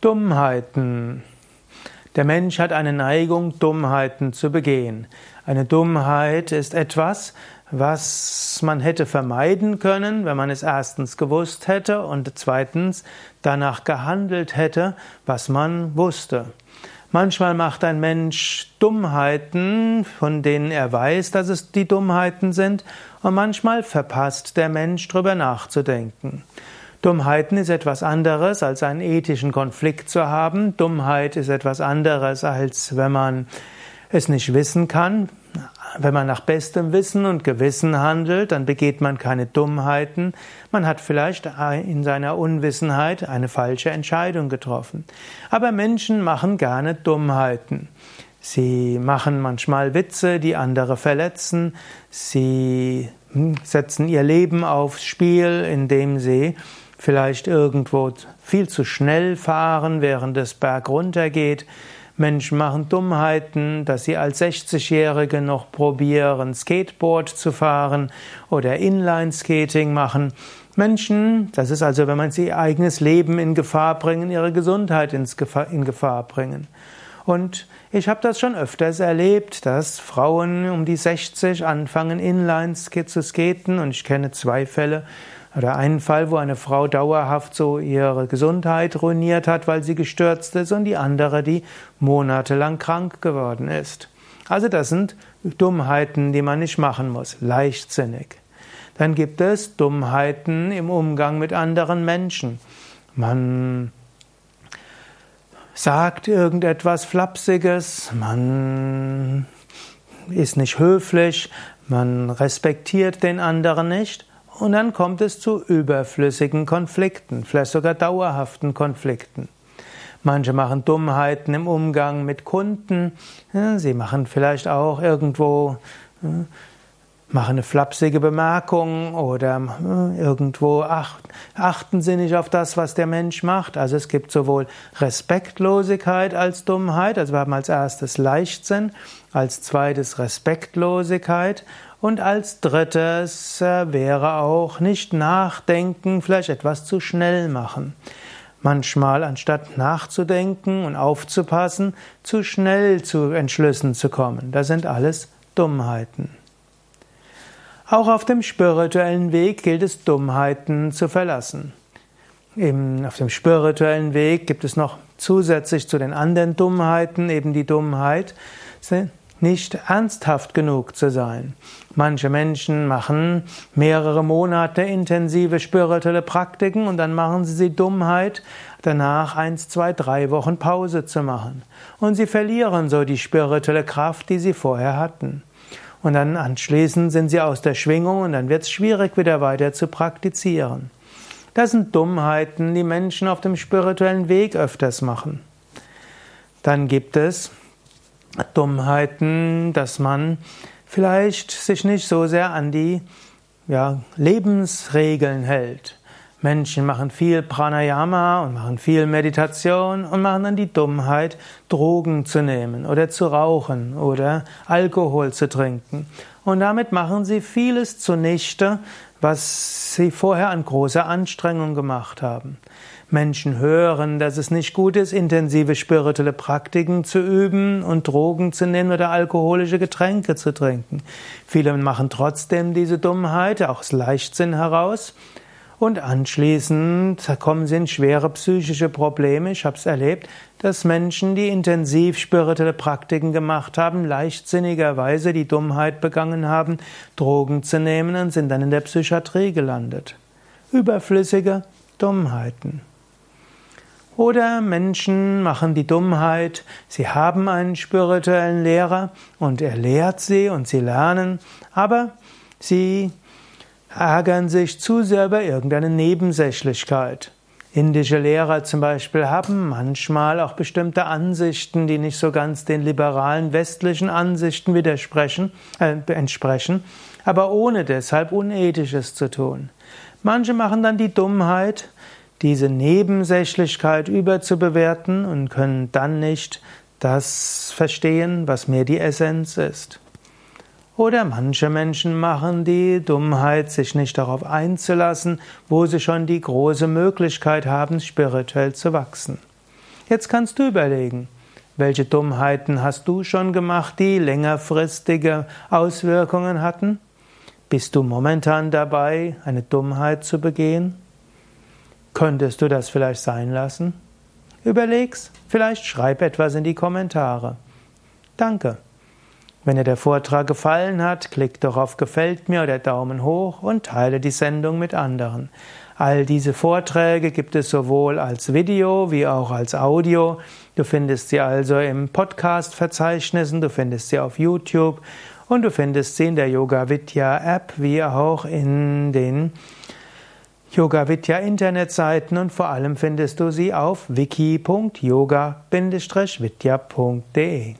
Dummheiten. Der Mensch hat eine Neigung, Dummheiten zu begehen. Eine Dummheit ist etwas, was man hätte vermeiden können, wenn man es erstens gewusst hätte und zweitens danach gehandelt hätte, was man wusste. Manchmal macht ein Mensch Dummheiten, von denen er weiß, dass es die Dummheiten sind, und manchmal verpasst der Mensch darüber nachzudenken. Dummheiten ist etwas anderes, als einen ethischen Konflikt zu haben. Dummheit ist etwas anderes, als wenn man es nicht wissen kann. Wenn man nach bestem Wissen und Gewissen handelt, dann begeht man keine Dummheiten. Man hat vielleicht in seiner Unwissenheit eine falsche Entscheidung getroffen. Aber Menschen machen gerne Dummheiten. Sie machen manchmal Witze, die andere verletzen. Sie setzen ihr Leben aufs Spiel, indem sie vielleicht irgendwo viel zu schnell fahren, während es bergunter geht. Menschen machen Dummheiten, dass sie als 60-Jährige noch probieren, Skateboard zu fahren oder Inline-Skating machen. Menschen, das ist also, wenn man sie ihr eigenes Leben in Gefahr bringen, ihre Gesundheit in Gefahr bringen. Und ich habe das schon öfters erlebt, dass Frauen um die 60 anfangen, Inline zu skaten und ich kenne zwei Fälle, oder einen Fall, wo eine Frau dauerhaft so ihre Gesundheit ruiniert hat, weil sie gestürzt ist, und die andere, die monatelang krank geworden ist. Also das sind Dummheiten, die man nicht machen muss, leichtsinnig. Dann gibt es Dummheiten im Umgang mit anderen Menschen. Man sagt irgendetwas Flapsiges, man ist nicht höflich, man respektiert den anderen nicht und dann kommt es zu überflüssigen Konflikten, vielleicht sogar dauerhaften Konflikten. Manche machen Dummheiten im Umgang mit Kunden. Sie machen vielleicht auch irgendwo, machen eine flapsige Bemerkung oder irgendwo achten sie nicht auf das, was der Mensch macht. Also es gibt sowohl Respektlosigkeit als Dummheit, also wir haben als erstes Leichtsinn, als zweites Respektlosigkeit und als drittes äh, wäre auch nicht nachdenken, vielleicht etwas zu schnell machen. Manchmal, anstatt nachzudenken und aufzupassen, zu schnell zu Entschlüssen zu kommen. Das sind alles Dummheiten. Auch auf dem spirituellen Weg gilt es, Dummheiten zu verlassen. Im, auf dem spirituellen Weg gibt es noch zusätzlich zu den anderen Dummheiten eben die Dummheit, nicht ernsthaft genug zu sein. Manche Menschen machen mehrere Monate intensive spirituelle Praktiken und dann machen sie die Dummheit, danach eins, zwei, drei Wochen Pause zu machen. Und sie verlieren so die spirituelle Kraft, die sie vorher hatten. Und dann anschließend sind sie aus der Schwingung und dann wird es schwierig, wieder weiter zu praktizieren. Das sind Dummheiten, die Menschen auf dem spirituellen Weg öfters machen. Dann gibt es Dummheiten, dass man vielleicht sich nicht so sehr an die ja, Lebensregeln hält. Menschen machen viel Pranayama und machen viel Meditation und machen dann die Dummheit, Drogen zu nehmen oder zu rauchen oder Alkohol zu trinken. Und damit machen sie vieles zunichte, was sie vorher an großer Anstrengung gemacht haben. Menschen hören, dass es nicht gut ist, intensive spirituelle Praktiken zu üben und Drogen zu nehmen oder alkoholische Getränke zu trinken. Viele machen trotzdem diese Dummheit aus Leichtsinn heraus und anschließend kommen sie in schwere psychische Probleme. Ich habe es erlebt, dass Menschen, die intensiv spirituelle Praktiken gemacht haben, leichtsinnigerweise die Dummheit begangen haben, Drogen zu nehmen und sind dann in der Psychiatrie gelandet. Überflüssige Dummheiten. Oder Menschen machen die Dummheit, sie haben einen spirituellen Lehrer und er lehrt sie und sie lernen, aber sie ärgern sich zu sehr über irgendeine Nebensächlichkeit. Indische Lehrer zum Beispiel haben manchmal auch bestimmte Ansichten, die nicht so ganz den liberalen westlichen Ansichten widersprechen, äh, entsprechen, aber ohne deshalb Unethisches zu tun. Manche machen dann die Dummheit, diese Nebensächlichkeit überzubewerten und können dann nicht das verstehen, was mir die Essenz ist. Oder manche Menschen machen die Dummheit, sich nicht darauf einzulassen, wo sie schon die große Möglichkeit haben, spirituell zu wachsen. Jetzt kannst du überlegen, welche Dummheiten hast du schon gemacht, die längerfristige Auswirkungen hatten? Bist du momentan dabei, eine Dummheit zu begehen? Könntest du das vielleicht sein lassen? Überleg's, vielleicht schreib etwas in die Kommentare. Danke. Wenn dir der Vortrag gefallen hat, klick doch auf Gefällt mir oder Daumen hoch und teile die Sendung mit anderen. All diese Vorträge gibt es sowohl als Video wie auch als Audio. Du findest sie also im Podcast-Verzeichnissen, du findest sie auf YouTube und du findest sie in der Yoga Vidya App wie auch in den Yoga Vidya Internetseiten und vor allem findest du sie auf wiki.yoga-vidya.de.